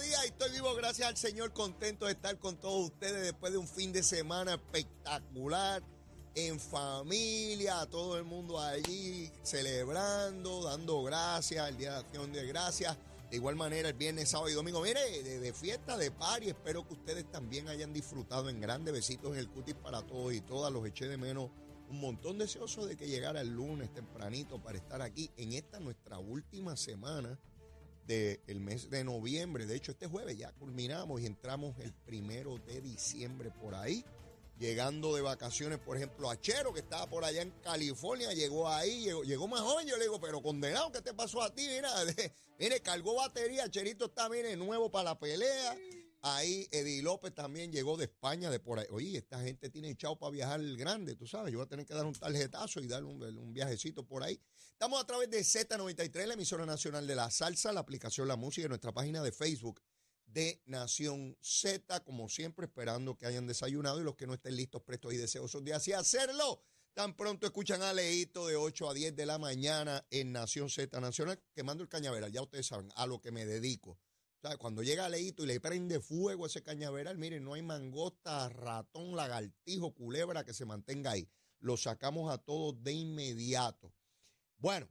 día y estoy vivo gracias al Señor, contento de estar con todos ustedes después de un fin de semana espectacular, en familia, todo el mundo allí celebrando, dando gracias, el Día de Acción de Gracias. De igual manera, el viernes, sábado y domingo, mire, de, fiesta, de party, espero que ustedes también hayan disfrutado en grandes besitos en el cutis para todos y todas, los eché de menos un montón deseoso de que llegara el lunes tempranito para estar aquí en esta nuestra última semana del mes de noviembre. De hecho, este jueves ya culminamos y entramos el primero de diciembre por ahí. Llegando de vacaciones, por ejemplo, a Chero, que estaba por allá en California, llegó ahí, llegó, más joven. Yo le digo, pero condenado, ¿qué te pasó a ti? Mira, mire, cargó batería. Cherito está, mire, nuevo para la pelea. Ahí Eddie López también llegó de España, de por ahí. Oye, esta gente tiene echado para viajar grande, tú sabes. Yo voy a tener que dar un tarjetazo y darle un, viajecito por ahí. Estamos a través de Z93, la emisora nacional de la salsa, la aplicación La Música y nuestra página de Facebook de Nación Z. Como siempre, esperando que hayan desayunado y los que no estén listos, prestos y deseosos de así hacerlo. Tan pronto escuchan a Leito de 8 a 10 de la mañana en Nación Z Nacional, quemando el cañaveral. Ya ustedes saben a lo que me dedico cuando llega Leito y le prende fuego ese cañaveral, miren, no hay mangosta, ratón, lagartijo, culebra que se mantenga ahí. Lo sacamos a todos de inmediato. Bueno,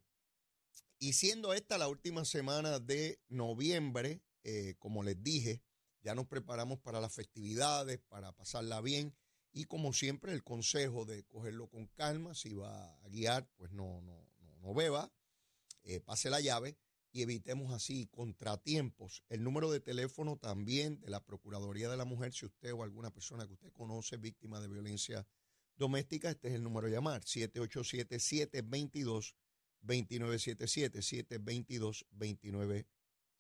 y siendo esta la última semana de noviembre, eh, como les dije, ya nos preparamos para las festividades, para pasarla bien. Y como siempre, el consejo de cogerlo con calma, si va a guiar, pues no, no, no, beba, eh, pase la llave y evitemos así contratiempos. El número de teléfono también de la Procuraduría de la Mujer, si usted o alguna persona que usted conoce víctima de violencia doméstica, este es el número de llamar, 787-722-2977,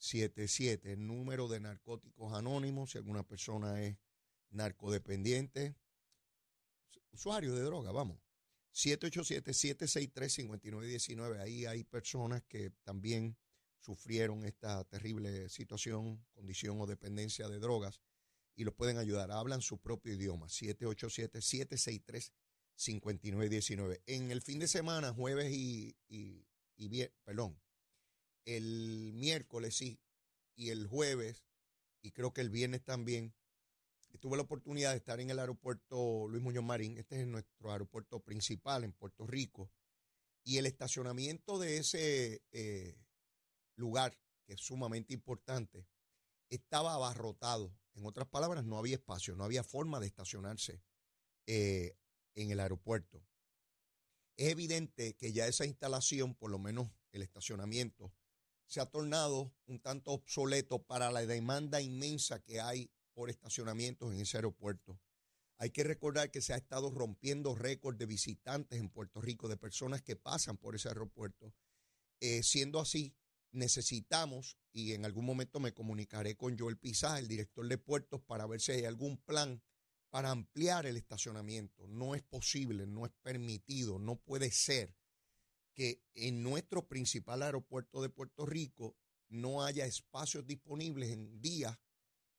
722-2977. El número de narcóticos anónimos, si alguna persona es narcodependiente, usuario de droga, vamos. 787-763-5919. Ahí hay personas que también sufrieron esta terrible situación, condición o dependencia de drogas y los pueden ayudar. Hablan su propio idioma, 787-763-5919. En el fin de semana, jueves y, y, perdón, el miércoles sí, y el jueves, y creo que el viernes también, tuve la oportunidad de estar en el aeropuerto Luis Muñoz Marín, este es nuestro aeropuerto principal en Puerto Rico, y el estacionamiento de ese eh, lugar, que es sumamente importante, estaba abarrotado. En otras palabras, no había espacio, no había forma de estacionarse eh, en el aeropuerto. Es evidente que ya esa instalación, por lo menos el estacionamiento, se ha tornado un tanto obsoleto para la demanda inmensa que hay por estacionamientos en ese aeropuerto. Hay que recordar que se ha estado rompiendo récords de visitantes en Puerto Rico, de personas que pasan por ese aeropuerto. Eh, siendo así, necesitamos, y en algún momento me comunicaré con Joel Pizá, el director de puertos, para ver si hay algún plan para ampliar el estacionamiento. No es posible, no es permitido, no puede ser que en nuestro principal aeropuerto de Puerto Rico no haya espacios disponibles en días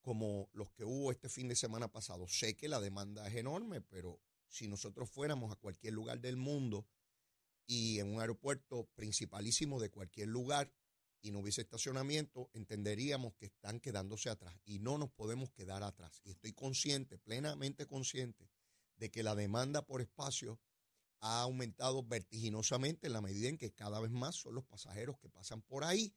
como los que hubo este fin de semana pasado. Sé que la demanda es enorme, pero si nosotros fuéramos a cualquier lugar del mundo y en un aeropuerto principalísimo de cualquier lugar y no hubiese estacionamiento, entenderíamos que están quedándose atrás y no nos podemos quedar atrás. Y estoy consciente, plenamente consciente, de que la demanda por espacio ha aumentado vertiginosamente en la medida en que cada vez más son los pasajeros que pasan por ahí,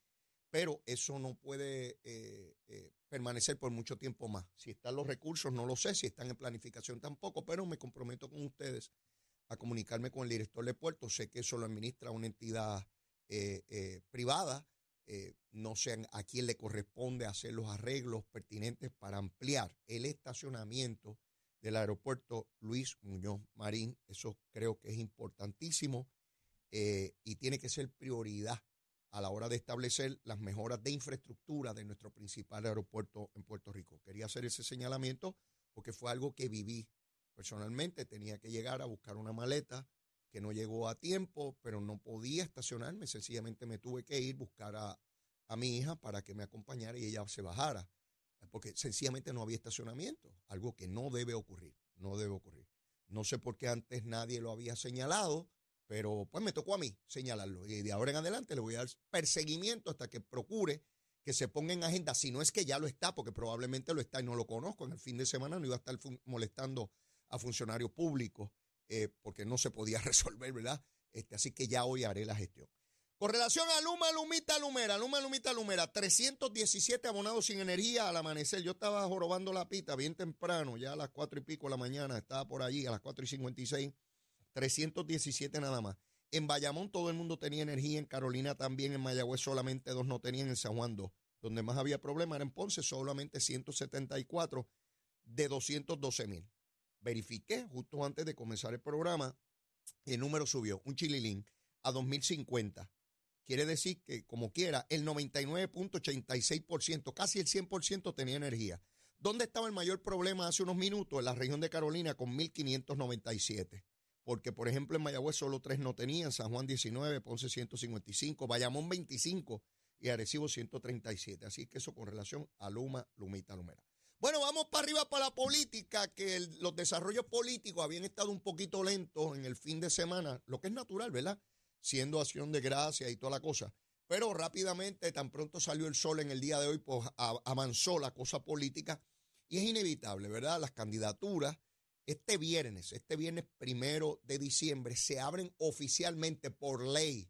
pero eso no puede eh, eh, permanecer por mucho tiempo más. Si están los recursos, no lo sé, si están en planificación tampoco, pero me comprometo con ustedes a comunicarme con el director de puerto. Sé que eso lo administra una entidad eh, privada eh, no sé a quién le corresponde hacer los arreglos pertinentes para ampliar el estacionamiento del aeropuerto Luis Muñoz Marín. Eso creo que es importantísimo eh, y tiene que ser prioridad a la hora de establecer las mejoras de infraestructura de nuestro principal aeropuerto en Puerto Rico. Quería hacer ese señalamiento porque fue algo que viví personalmente. Tenía que llegar a buscar una maleta que no llegó a tiempo, pero no podía estacionarme, sencillamente me tuve que ir, buscar a, a mi hija para que me acompañara y ella se bajara, porque sencillamente no había estacionamiento, algo que no debe ocurrir, no debe ocurrir. No sé por qué antes nadie lo había señalado, pero pues me tocó a mí señalarlo y de ahora en adelante le voy a dar perseguimiento hasta que procure que se ponga en agenda, si no es que ya lo está, porque probablemente lo está y no lo conozco. En el fin de semana no iba a estar molestando a funcionarios públicos eh, porque no se podía resolver, ¿verdad? Este, así que ya hoy haré la gestión. Con relación a Luma, Lumita, Lumera, Luma, Lumita, Lumera, 317 abonados sin energía al amanecer. Yo estaba jorobando la pita bien temprano, ya a las cuatro y pico de la mañana, estaba por allí a las cuatro y 56, 317 nada más. En Bayamón todo el mundo tenía energía, en Carolina también, en Mayagüez solamente dos no tenían, en San Juan dos. Donde más había problema era en Ponce, solamente 174 de 212 mil. Verifiqué justo antes de comenzar el programa, el número subió, un chililín, a 2050. Quiere decir que, como quiera, el 99.86%, casi el 100% tenía energía. ¿Dónde estaba el mayor problema hace unos minutos? En la región de Carolina con 1.597. Porque, por ejemplo, en Mayagüez solo tres no tenían, San Juan 19, Ponce 155, Bayamón 25 y Arecibo 137. Así que eso con relación a Luma, Lumita, Lumera. Bueno, vamos para arriba para la política, que los desarrollos políticos habían estado un poquito lentos en el fin de semana, lo que es natural, ¿verdad? Siendo acción de gracia y toda la cosa. Pero rápidamente, tan pronto salió el sol en el día de hoy, pues avanzó la cosa política y es inevitable, ¿verdad? Las candidaturas, este viernes, este viernes primero de diciembre, se abren oficialmente por ley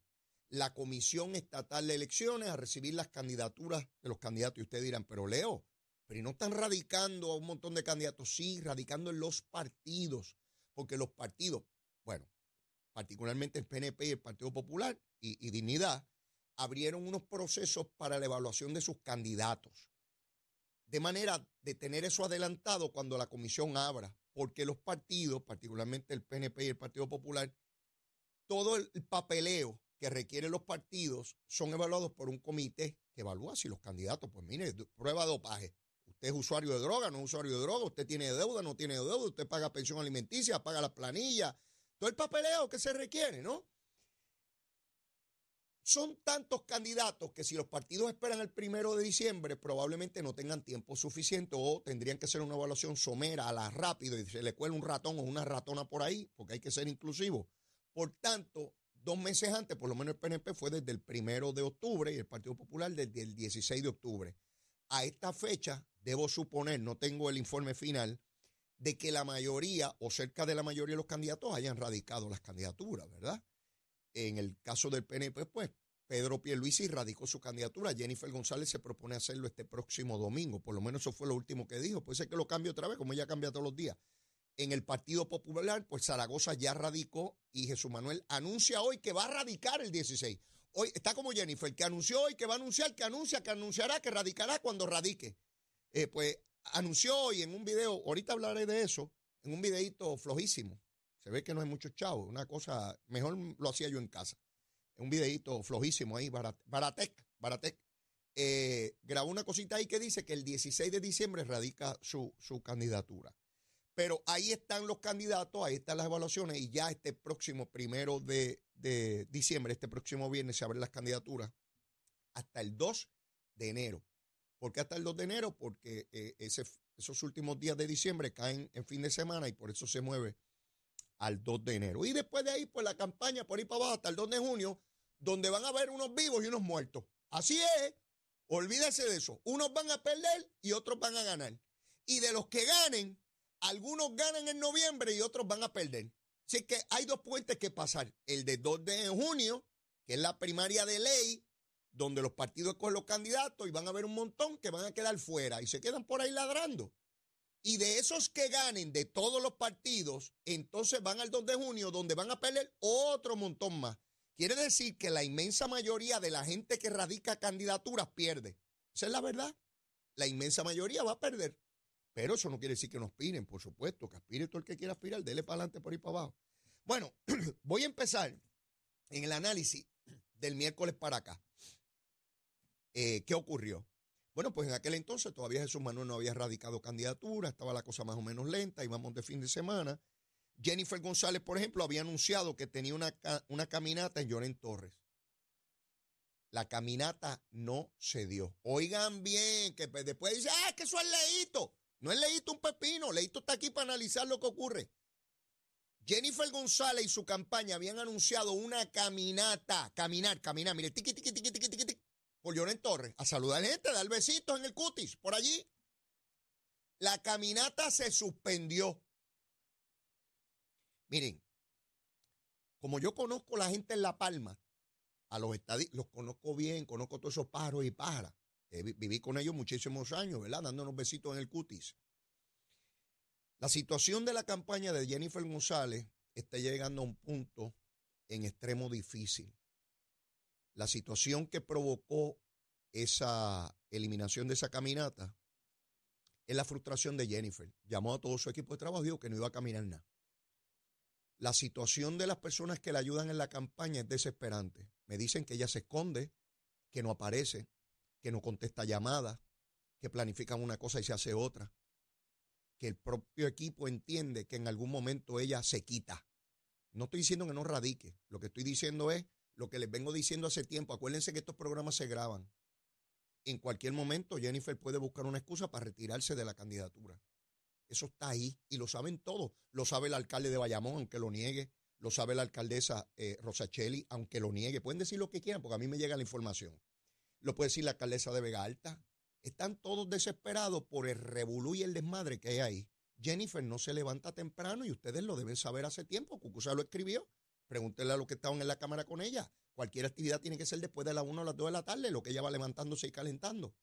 la Comisión Estatal de Elecciones a recibir las candidaturas de los candidatos. Y ustedes dirán, pero Leo, pero no están radicando a un montón de candidatos, sí, radicando en los partidos, porque los partidos, bueno, particularmente el PNP y el Partido Popular y, Dignidad, abrieron unos procesos para la evaluación de sus candidatos. De manera de tener eso adelantado cuando la comisión abra, porque los partidos, particularmente el PNP y el Partido Popular, todo el papeleo que requieren los partidos son evaluados por un comité que evalúa si los candidatos, pues mire, prueba dopaje, Usted es usuario de droga, no es usuario de droga, usted tiene deuda, no tiene deuda, usted paga pensión alimenticia, paga la planilla, todo el papeleo que se requiere, ¿no? Son tantos candidatos que si los partidos esperan el primero de diciembre, probablemente no tengan tiempo suficiente o tendrían que hacer una evaluación somera a la rápido y se le cuela un ratón o una ratona por ahí, porque hay que ser inclusivo. Por tanto, dos meses antes, por lo menos el PNP fue desde el primero de octubre y el Partido Popular desde el 16 de octubre. A esta fecha, debo suponer, no tengo el informe final, de que la mayoría o cerca de la mayoría de los candidatos hayan radicado las candidaturas, ¿verdad? En el caso del PNP, pues Pedro Pierluisi radicó su candidatura. Jennifer González se propone hacerlo este próximo domingo. Por lo menos eso fue lo último que dijo. Puede ser que lo cambie otra vez, como ella cambia todos los días. En el Partido Popular, pues Zaragoza ya radicó y Jesús Manuel anuncia hoy que va a radicar el 16. Hoy está como Jennifer, que anunció hoy, que va a anunciar, que anuncia, que anunciará, que radicará cuando radique. Eh, pues anunció hoy en un video, ahorita hablaré de eso, en un videito flojísimo. Se ve que no hay muchos chavos, una cosa, mejor lo hacía yo en casa. Un videito flojísimo ahí, Baratec, Baratec. Eh, grabó una cosita ahí que dice que el 16 de diciembre radica su, su candidatura. Pero ahí están los candidatos, ahí están las evaluaciones y ya este próximo primero de, de diciembre, este próximo viernes, se abren las candidaturas hasta el 2 de enero. ¿Por qué hasta el 2 de enero? Porque eh, esos últimos días de diciembre caen en fin de semana y por eso se mueve al 2 de enero. Y después de ahí, pues la campaña por ahí para abajo hasta el 2 de junio, donde van a haber unos vivos y unos muertos. Así es, olvídese de eso. Unos van a perder y otros van a ganar. Y de los que ganen, algunos ganan en noviembre y otros van a perder. Así que hay dos puentes que pasar. El de 2 de junio, que es la primaria de ley, donde los partidos con los candidatos y van a haber un montón que van a quedar fuera y se quedan por ahí ladrando. Y de esos que ganen de todos los partidos, entonces van al 2 de junio donde van a perder otro montón más. Quiere decir que la inmensa mayoría de la gente que radica candidaturas pierde. Esa es la verdad. La inmensa mayoría va a perder. Pero eso no quiere decir que no aspiren, por supuesto, que aspire todo el que quiera aspirar, dele para adelante por ahí para abajo. Bueno, voy a empezar en el análisis del miércoles para acá. Eh, ¿Qué ocurrió? Bueno, pues en aquel entonces todavía Jesús Manuel no había radicado candidatura, estaba la cosa más o menos lenta, íbamos de fin de semana. Jennifer González, por ejemplo, había anunciado que tenía una, una caminata en Lloren Torres. La caminata no se dio. Oigan bien, que después dice, ah, que eso es leíto. No es leíto un pepino, leíto está aquí para analizar lo que ocurre. Jennifer González y su campaña habían anunciado una caminata, caminar, caminar, mire, tiqui, tiqui, tiqui, tiqui, tiqui, por Leonel Torres, a saludar gente, a dar besitos en el cutis, por allí. La caminata se suspendió. Miren, como yo conozco la gente en La Palma, a los estadistas, los conozco bien, conozco todos esos pájaros y pájaras. viví con ellos muchísimos años, ¿verdad? Dándonos besitos en el cutis. La situación de la campaña de Jennifer González está llegando a un punto en extremo difícil. La situación que provocó esa eliminación de esa caminata es la frustración de Jennifer. Llamó a todo su equipo de trabajo y dijo que no iba a caminar nada. La situación de las personas que le ayudan en la campaña es desesperante. Me dicen que ella se esconde, que no aparece, que no contesta llamadas, que planifican una cosa y se hace otra que el propio equipo entiende que en algún momento ella se quita. No estoy diciendo que no radique, lo que estoy diciendo es lo que les vengo diciendo hace tiempo. Acuérdense que estos programas se graban. En cualquier momento Jennifer puede buscar una excusa para retirarse de la candidatura. Eso está ahí y lo saben todos. Lo sabe el alcalde de Bayamón, aunque lo niegue. Lo sabe la alcaldesa eh, Rosachelli, aunque lo niegue. Pueden decir lo que quieran porque a mí me llega la información. Lo puede decir la alcaldesa de Vega Alta, están todos desesperados por el revolú y el desmadre que hay ahí. Jennifer no se levanta temprano y ustedes lo deben saber hace tiempo. Cucusa lo escribió. Pregúntenle a los que estaban en la cámara con ella. Cualquier actividad tiene que ser después de las 1 a las 2 de la tarde, lo que ella va levantándose y calentando.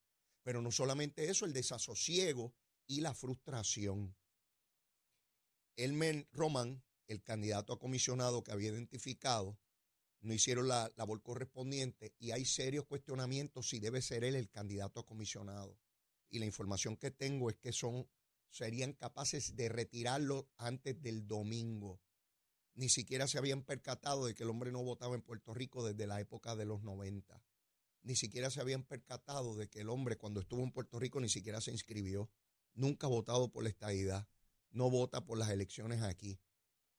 Pero no solamente eso, el desasosiego y la frustración. Elmer Román, el candidato a comisionado que había identificado, no hicieron la labor correspondiente y hay serios cuestionamientos si debe ser él el candidato a comisionado. Y la información que tengo es que son serían capaces de retirarlo antes del domingo. Ni siquiera se habían percatado de que el hombre no votaba en Puerto Rico desde la época de los 90. Ni siquiera se habían percatado de que el hombre cuando estuvo en Puerto Rico ni siquiera se inscribió. Nunca ha votado por la estadidad. No vota por las elecciones aquí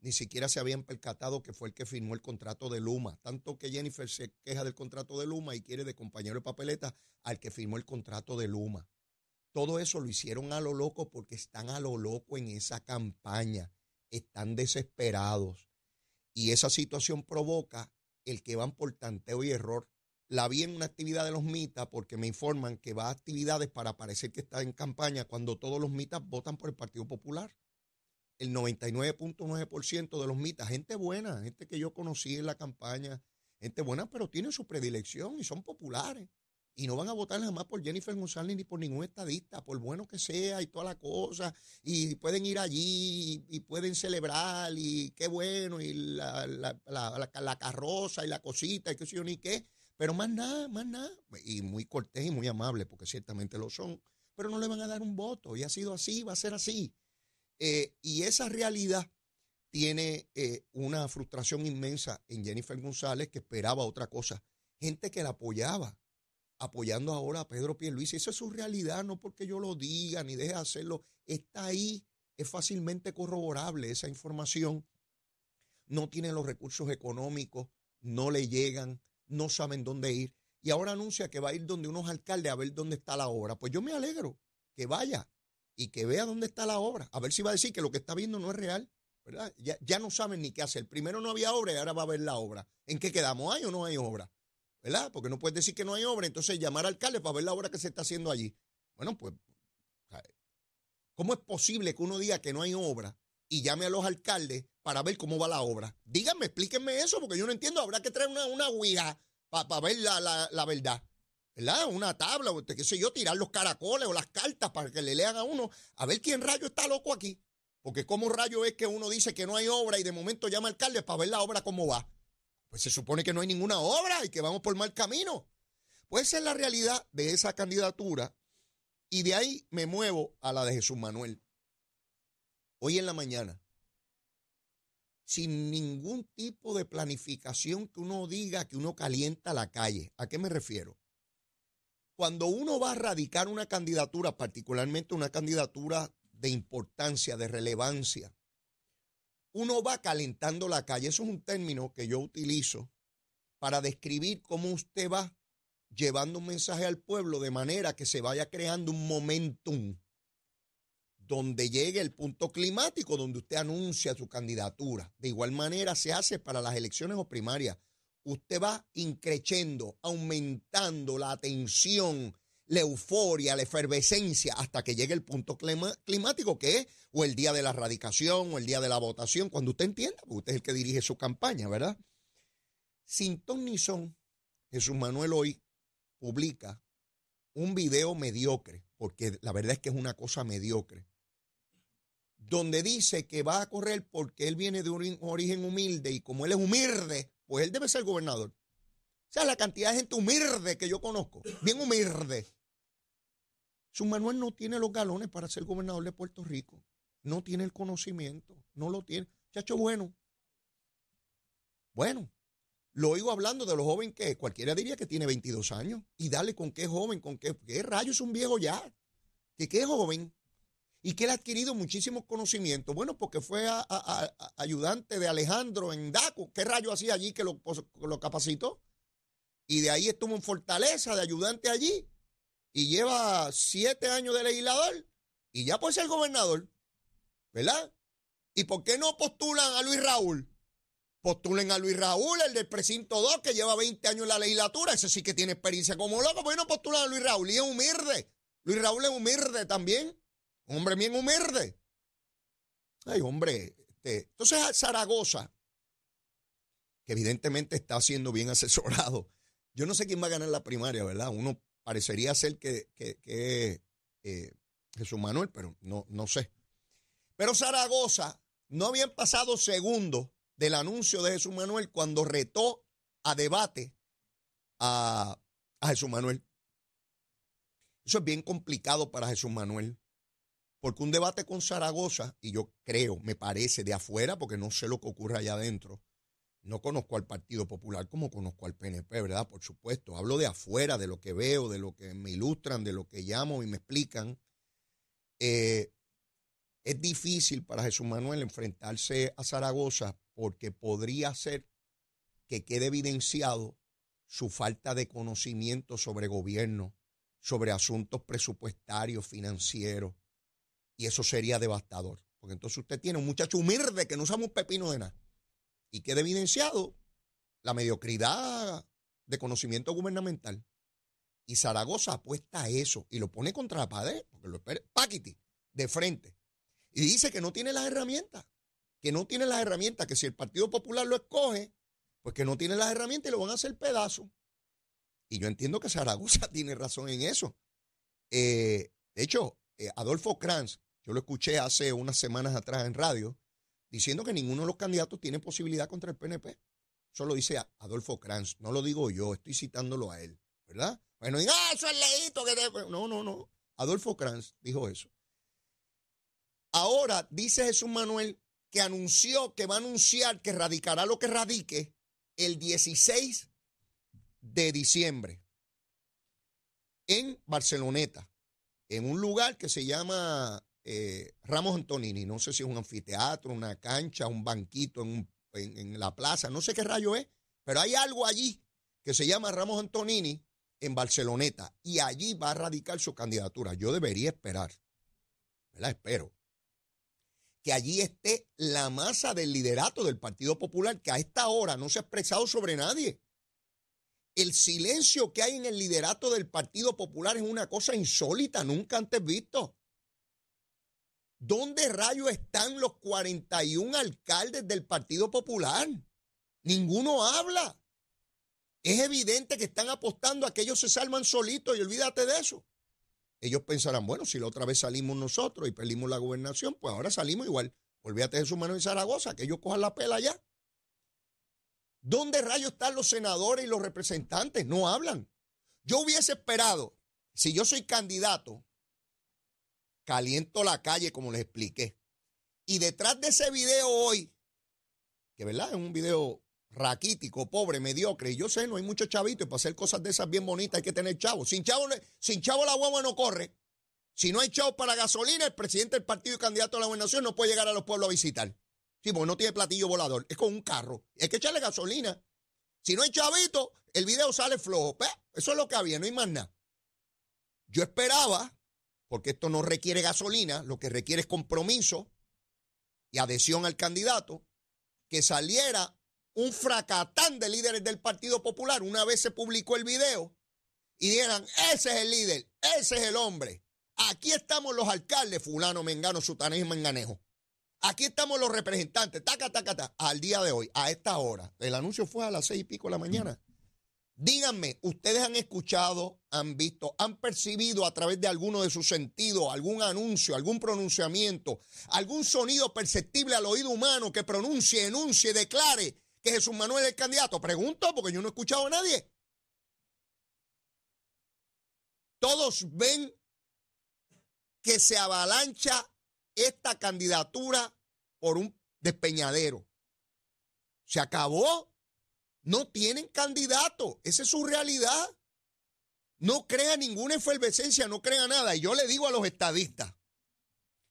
ni siquiera se habían percatado que fue el que firmó el contrato de Luma. Tanto que Jennifer se queja del contrato de Luma y quiere de compañero de papeleta al que firmó el contrato de Luma. Todo eso lo hicieron a lo loco porque están a lo loco en esa campaña. Están desesperados. Y esa situación provoca el que van por tanteo y error. La vi en una actividad de los mitas porque me informan que va a actividades para parecer que está en campaña cuando todos los mitas votan por el Partido Popular el 99.9% de los mitas, gente buena, gente que yo conocí en la campaña, gente buena, pero tienen su predilección y son populares. Y no van a votar jamás por Jennifer González ni por ningún estadista, por bueno que sea y toda la cosa. Y pueden ir allí y, pueden celebrar y qué bueno, y la, la, la, carroza y la cosita y qué sé yo ni qué. Pero más nada, más nada. Y muy cortés y muy amable, porque ciertamente lo son. Pero no le van a dar un voto. Y ha sido así, va a ser así. Eh, y esa realidad tiene eh, una frustración inmensa en Jennifer González que esperaba otra cosa. Gente que la apoyaba, apoyando ahora a Pedro Pierluisi. Esa es su realidad, no porque yo lo diga ni deje de hacerlo. Está ahí, es fácilmente corroborable esa información. No tienen los recursos económicos, no le llegan, no saben dónde ir. Y ahora anuncia que va a ir donde unos alcaldes a ver dónde está la obra. Pues yo me alegro que vaya, y que vea dónde está la obra. A ver si va a decir que lo que está viendo no es real. ¿verdad? Ya, ya no saben ni qué hacer. Primero no había obra y ahora va a ver la obra. ¿En qué quedamos? ¿Hay o no hay obra? ¿Verdad? Porque no puedes decir que no hay obra, entonces llamar al alcalde para ver la obra que se está haciendo allí. Bueno, pues, ¿cómo es posible que uno diga que no hay obra y llame a los alcaldes para ver cómo va la obra? Díganme, explíquenme eso, porque yo no entiendo. Habrá que traer una, una para ver la, la verdad. ¿verdad? Una tabla, o qué sé yo, tirar los caracoles o las cartas para que le lean a uno, a ver quién rayo está loco aquí. Porque como rayo es que uno dice que no hay obra y de momento llama al alcalde para ver la obra cómo va. Pues se supone que no hay ninguna obra y que vamos por mal camino. Pues esa es la realidad de esa candidatura. Y de ahí me muevo a la de Jesús Manuel. Hoy en la mañana, sin ningún tipo de planificación que uno diga que uno calienta la calle. ¿A qué me refiero? Cuando uno va a radicar una candidatura, particularmente una candidatura de importancia, de relevancia, uno va calentando la calle. Eso es un término que yo utilizo para describir cómo usted va llevando un mensaje al pueblo de manera que se vaya creando un momentum donde llegue el punto climático donde usted anuncia su candidatura. De igual manera se hace para las elecciones o primarias. usted va increciendo, aumentando la atención, la euforia, la efervescencia, hasta que llegue el punto climático, que es o el día de la erradicación o el día de la votación, cuando usted entienda, porque usted es el que dirige su campaña, ¿verdad? Sin ton ni son, Jesús Manuel hoy publica un video mediocre, porque la verdad es que es una cosa mediocre, donde dice que va a correr porque él viene de un origen humilde y como él es humilde, pues él debe ser gobernador. O sea, la cantidad de gente humilde que yo conozco, bien humilde. Su Manuel no tiene los galones para ser gobernador de Puerto Rico. No tiene el conocimiento, no lo tiene. Chacho, bueno. Bueno, lo oigo hablando de los jóvenes que cualquiera diría que tiene 22 años. Y dale con qué joven, con qué, qué rayo es un viejo ya. Que qué joven. Y que él ha adquirido muchísimos conocimientos. Bueno, porque fue ayudante de Alejandro en DACO. ¿Qué rayo hacía allí que lo, lo capacitó? Y de ahí estuvo en Fortaleza de ayudante allí. Y lleva siete años de legislador. Y ya puede ser gobernador. ¿Verdad? ¿Y por qué no postulan a Luis Raúl? Postulen a Luis Raúl, el del precinto 2, que lleva 20 años en la legislatura. Ese sí que tiene experiencia como loco. Bueno, postulan a Luis Raúl y es humilde. Luis Raúl es humilde también. Hombre bien humilde. Ay, hombre. Este, entonces, Zaragoza, que evidentemente está siendo bien asesorado. Yo no sé quién va a ganar la primaria, ¿verdad? Uno parecería ser que, que, que eh, Jesús Manuel, pero no, no sé. Pero Zaragoza no habían pasado segundos del anuncio de Jesús Manuel cuando retó a debate a, Jesús Manuel. Eso es bien complicado para Jesús Manuel, porque un debate con Zaragoza, y yo creo, me parece, de afuera, porque no sé lo que ocurre allá adentro, no conozco al Partido Popular como conozco al PNP, ¿verdad? Por supuesto, hablo de afuera, de lo que veo, de lo que me ilustran, de lo que llamo y me explican. Eh, es difícil para Jesús Manuel enfrentarse a Zaragoza porque podría ser que quede evidenciado su falta de conocimiento sobre gobierno, sobre asuntos presupuestarios, financieros, y eso sería devastador. Porque entonces usted tiene un muchacho humilde que no sabe un pepino de nada, y queda evidenciado la mediocridad de conocimiento gubernamental. Y Zaragoza apuesta a eso y lo pone contra la pared, porque lo espera, Paquiti, de frente. Y dice que no tiene las herramientas, que no tiene las herramientas, que si el Partido Popular lo escoge, pues que no tiene las herramientas y lo van a hacer pedazo. Y yo entiendo que Zaragoza tiene razón en eso. Eh, de hecho, eh, Adolfo Kranz, yo lo escuché hace unas semanas atrás en radio, diciendo que ninguno de los candidatos tiene posibilidad contra el PNP. Eso lo dice Adolfo Kranz, no lo digo yo, estoy citándolo a él, ¿verdad? Bueno, y, ah, eso es leíto. No, no, no. Adolfo Kranz dijo eso. Ahora dice Jesús Manuel que anunció que va a anunciar que radicará lo que radique el 16 de diciembre en Barceloneta, en un lugar que se llama eh, Ramos Antonini. No sé si es un anfiteatro, una cancha, un banquito en, en la plaza, no sé qué rayo es, pero hay algo allí que se llama Ramos Antonini en Barceloneta y allí va a radicar su candidatura. Yo debería esperar, ¿verdad? Espero que allí esté la masa del liderato del Partido Popular, que a esta hora no se ha expresado sobre nadie. El silencio que hay en el liderato del Partido Popular es una cosa insólita, nunca antes visto. ¿Dónde rayos están los 41 alcaldes del Partido Popular? Ninguno habla. Es evidente que están apostando a que ellos se salvan solitos y olvídate de eso ellos pensarán, bueno, si la otra vez salimos nosotros y perdimos la gobernación, pues ahora salimos igual. Olvídate de su mano en Zaragoza, que ellos cojan la pela allá. ¿Dónde rayos están los senadores y los representantes? No hablan. Yo hubiese esperado, si yo soy candidato, caliento la calle, como les expliqué. Y detrás de ese video hoy, que verdad es un video raquítico, pobre, mediocre. Y yo sé, no hay mucho chavito y para hacer cosas de esas bien bonitas hay que tener chavo. Sin chavo, sin chavo la guagua no corre. Si no hay chavo para gasolina, el presidente del partido y candidato a la gobernación no puede llegar a los pueblos a visitar. Sí, porque no tiene platillo volador. Es con un carro. Hay que echarle gasolina. Si no hay chavito, el video sale flojo. Eso es lo que había, no hay más nada. Yo esperaba, porque esto no requiere gasolina, lo que requiere es compromiso y adhesión al candidato, que saliera un fracatán de líderes del Partido Popular. Una vez se publicó el video y dijeran, ese es el líder, ese es el hombre. Aquí estamos los alcaldes, fulano, mengano, sutanejo y menganejo. Aquí estamos los representantes, taca, taca, taca, al día de hoy, a esta hora. El anuncio fue a las seis y pico de la mañana. Díganme, ¿ustedes han escuchado, han visto, han percibido a través de alguno de sus sentidos algún anuncio, algún pronunciamiento, algún sonido perceptible al oído humano que pronuncie, enuncie, declare que Jesús Manuel es el candidato? Pregunto porque yo no he escuchado a nadie. Todos ven que se avalancha esta candidatura por un despeñadero. Se acabó. No tienen candidato. Esa es su realidad. No crea ninguna efervescencia, no crea nada. Y yo le digo a los estadistas,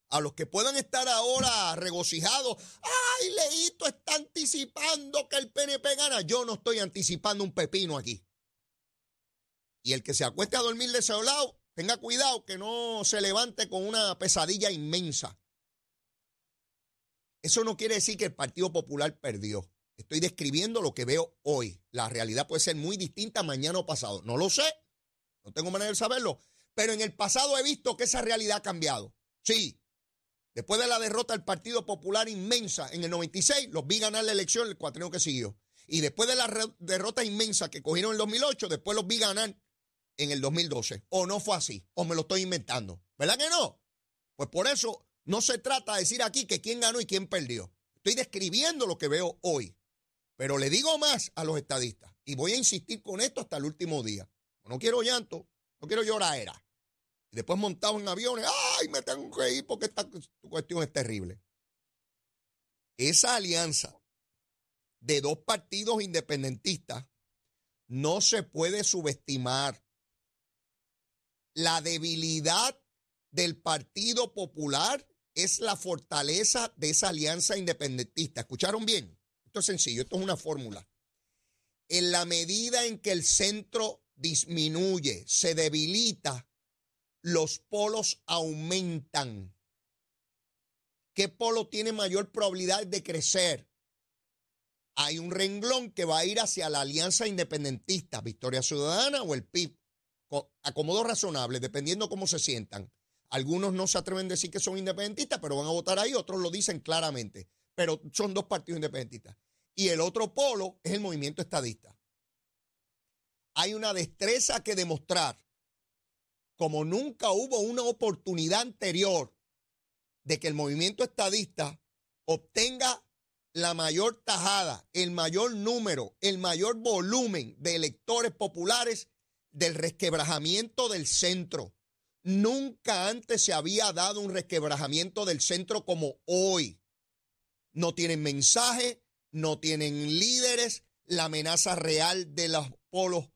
a los que puedan estar ahora regocijados, ay, Leito está anticipando que el PNP gana. Yo no estoy anticipando un pepino aquí. Y el que se acueste a dormir de ese lado, tenga cuidado que no se levante con una pesadilla inmensa. Eso no quiere decir que el Partido Popular perdió. Estoy describiendo lo que veo hoy. La realidad puede ser muy distinta mañana o pasado. No lo sé. No tengo manera de saberlo. Pero en el pasado he visto que esa realidad ha cambiado. Sí. Después de la derrota del Partido Popular inmensa en el 96, los vi ganar la elección el cuatrino que siguió. Y después de la derrota inmensa que cogieron en el 2008, después los vi ganar en el 2012. O no fue así. O me lo estoy inventando. ¿Verdad que no? Pues por eso no se trata de decir aquí que quién ganó y quién perdió. Estoy describiendo lo que veo hoy. Pero le digo más a los estadistas y voy a insistir con esto hasta el último día. No quiero llanto, no quiero llorar. Era. Y después montado en aviones, ¡ay, me tengo que ir porque esta cuestión es terrible! Esa alianza de dos partidos independentistas no se puede subestimar. La debilidad del Partido Popular es la fortaleza de esa alianza independentista. ¿Escucharon bien? Esto es sencillo, esto es una fórmula. En la medida en que el centro disminuye, se debilita, los polos aumentan. ¿Qué polo tiene mayor probabilidad de crecer? Hay un renglón que va a ir hacia la alianza independentista, Victoria Ciudadana o el PIB, acomodo razonable, dependiendo cómo se sientan. Algunos no se atreven a decir que son independentistas, pero van a votar ahí, otros lo dicen claramente. Pero son dos partidos independentistas. Y el otro polo es el movimiento estadista. Hay una destreza que demostrar, como nunca hubo una oportunidad anterior de que el movimiento estadista obtenga la mayor tajada, el mayor número, el mayor volumen de electores populares del resquebrajamiento del centro. Nunca antes se había dado un resquebrajamiento del centro como hoy. No tienen mensaje, no tienen líderes, la amenaza real de los polos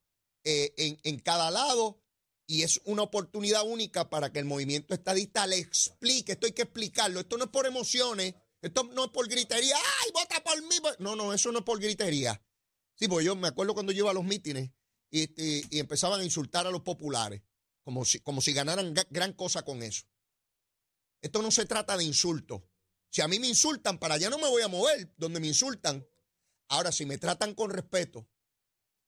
eh, en, en cada lado. Y es una oportunidad única para que el movimiento estadista le explique. Esto hay que explicarlo. Esto no es por emociones. Esto no es por gritería. ¡Ay, vota por mí! No, no, eso no es por gritería. Sí, pues yo me acuerdo cuando yo iba a los mítines y, y empezaban a insultar a los populares como si, como si ganaran gran cosa con eso. Esto no se trata de insultos. Si a mí me insultan, para allá no me voy a mover donde me insultan. Ahora, si me tratan con respeto,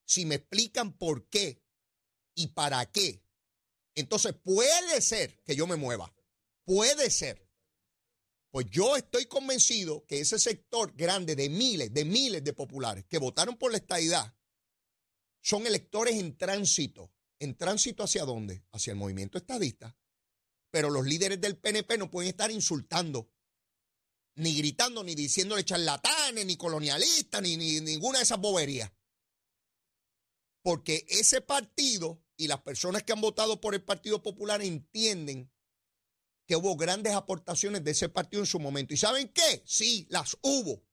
si me explican por qué y para qué, entonces puede ser que yo me mueva. Puede ser. Pues yo estoy convencido que ese sector grande de miles, de miles de populares que votaron por la estadidad son electores en tránsito en tránsito hacia dónde? Hacia el movimiento estadista. Pero los líderes del PNP no pueden estar insultando, ni gritando, ni diciéndole charlatanes, ni colonialistas, ni, ni ninguna de esas boberías. Porque ese partido y las personas que han votado por el Partido Popular entienden que hubo grandes aportaciones de ese partido en su momento. ¿Y saben qué? Sí, las hubo.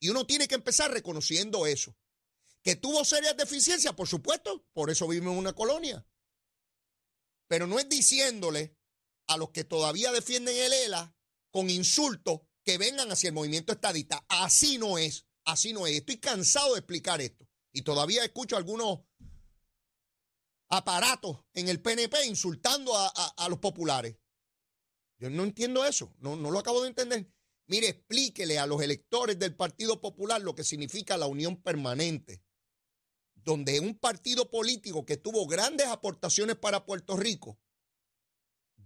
Y uno tiene que empezar reconociendo eso. Que tuvo serias deficiencias, por supuesto, por eso vivimos en una colonia. Pero no es diciéndole a los que todavía defienden el ELA con insultos que vengan hacia el movimiento estadista. Así no es, así no es. Estoy cansado de explicar esto. Y todavía escucho algunos aparatos en el PNP insultando a, los populares. Yo no entiendo eso, no, no lo acabo de entender. Mire, explíquele a los electores del Partido Popular lo que significa la unión permanente, donde un partido político que tuvo grandes aportaciones para Puerto Rico,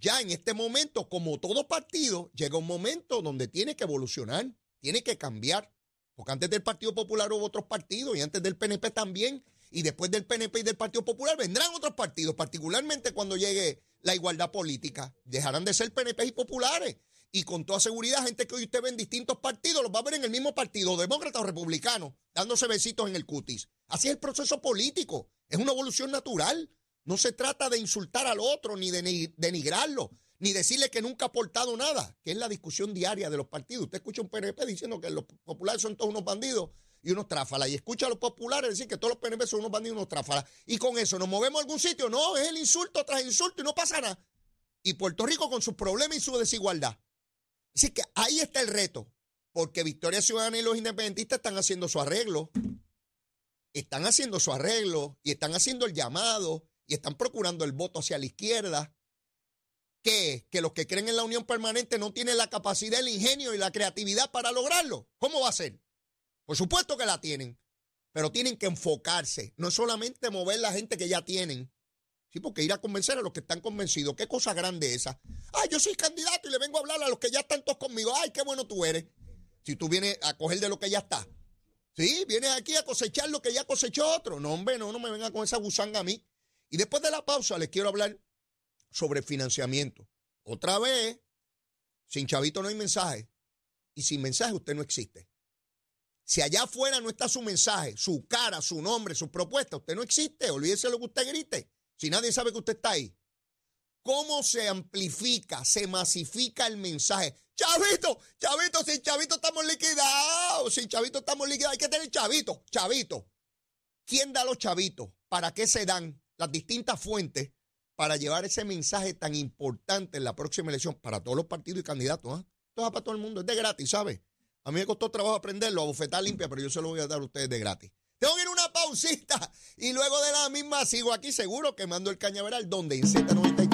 ya en este momento, como todo partido, llega un momento donde tiene que evolucionar, tiene que cambiar. Porque antes del Partido Popular hubo otros partidos y antes del PNP también. Y después del PNP y del Partido Popular vendrán otros partidos, particularmente cuando llegue la igualdad política. Dejarán de ser PNP y populares. Y con toda seguridad, gente que hoy usted ve en distintos partidos, los va a ver en el mismo partido, demócrata o republicano, dándose besitos en el cutis. Así es el proceso político. Es una evolución natural. No se trata de insultar al otro ni de denigrarlo ni decirle que nunca ha aportado nada, que es la discusión diaria de los partidos. Usted escucha un PNP diciendo que los populares son todos unos bandidos y unos tráfalas, y escucha a los populares decir que todos los PNP son unos bandidos y unos tráfalas, y con eso nos movemos a algún sitio. No, es el insulto tras insulto y no pasa nada. Y Puerto Rico con sus problemas y su desigualdad. Así que ahí está el reto, porque Victoria Ciudadana y los independentistas están haciendo su arreglo, están haciendo su arreglo y están haciendo el llamado y están procurando el voto hacia la izquierda ¿Qué? Que los que creen en la unión permanente no tienen la capacidad, el ingenio y la creatividad para lograrlo. ¿Cómo va a ser? Por supuesto que la tienen, pero tienen que enfocarse, no solamente mover la gente que ya tienen, sí, porque ir a convencer a los que están convencidos. Qué cosa grande esa. Ay, yo soy candidato y le vengo a hablar a los que ya están todos conmigo. Ay, qué bueno tú eres. Si tú vienes a coger de lo que ya está. Sí, vienes aquí a cosechar lo que ya cosechó otro. No, hombre, no, no me venga con esa gusanga a mí. Y después de la pausa les quiero hablar sobre financiamiento. Otra vez, sin chavito no hay mensaje. Y sin mensaje usted no existe. Si allá afuera no está su mensaje, su cara, su nombre, su propuesta, usted no existe. Olvídese lo que usted grite. Si nadie sabe que usted está ahí. ¿Cómo se amplifica, se masifica el mensaje? Chavito, chavito, sin chavito estamos liquidados. Sin chavito estamos liquidados. Hay que tener chavito, chavito. ¿Quién da los chavitos? ¿Para qué se dan las distintas fuentes para llevar ese mensaje tan importante en la próxima elección para todos los partidos y candidatos. ¿eh? Esto es para todo el mundo, es de gratis, ¿sabes? A mí me costó trabajo aprenderlo, a bofetar limpia, pero yo se lo voy a dar a ustedes de gratis. Tengo que ir una pausita y luego de la misma sigo aquí seguro quemando el cañaveral donde en Z90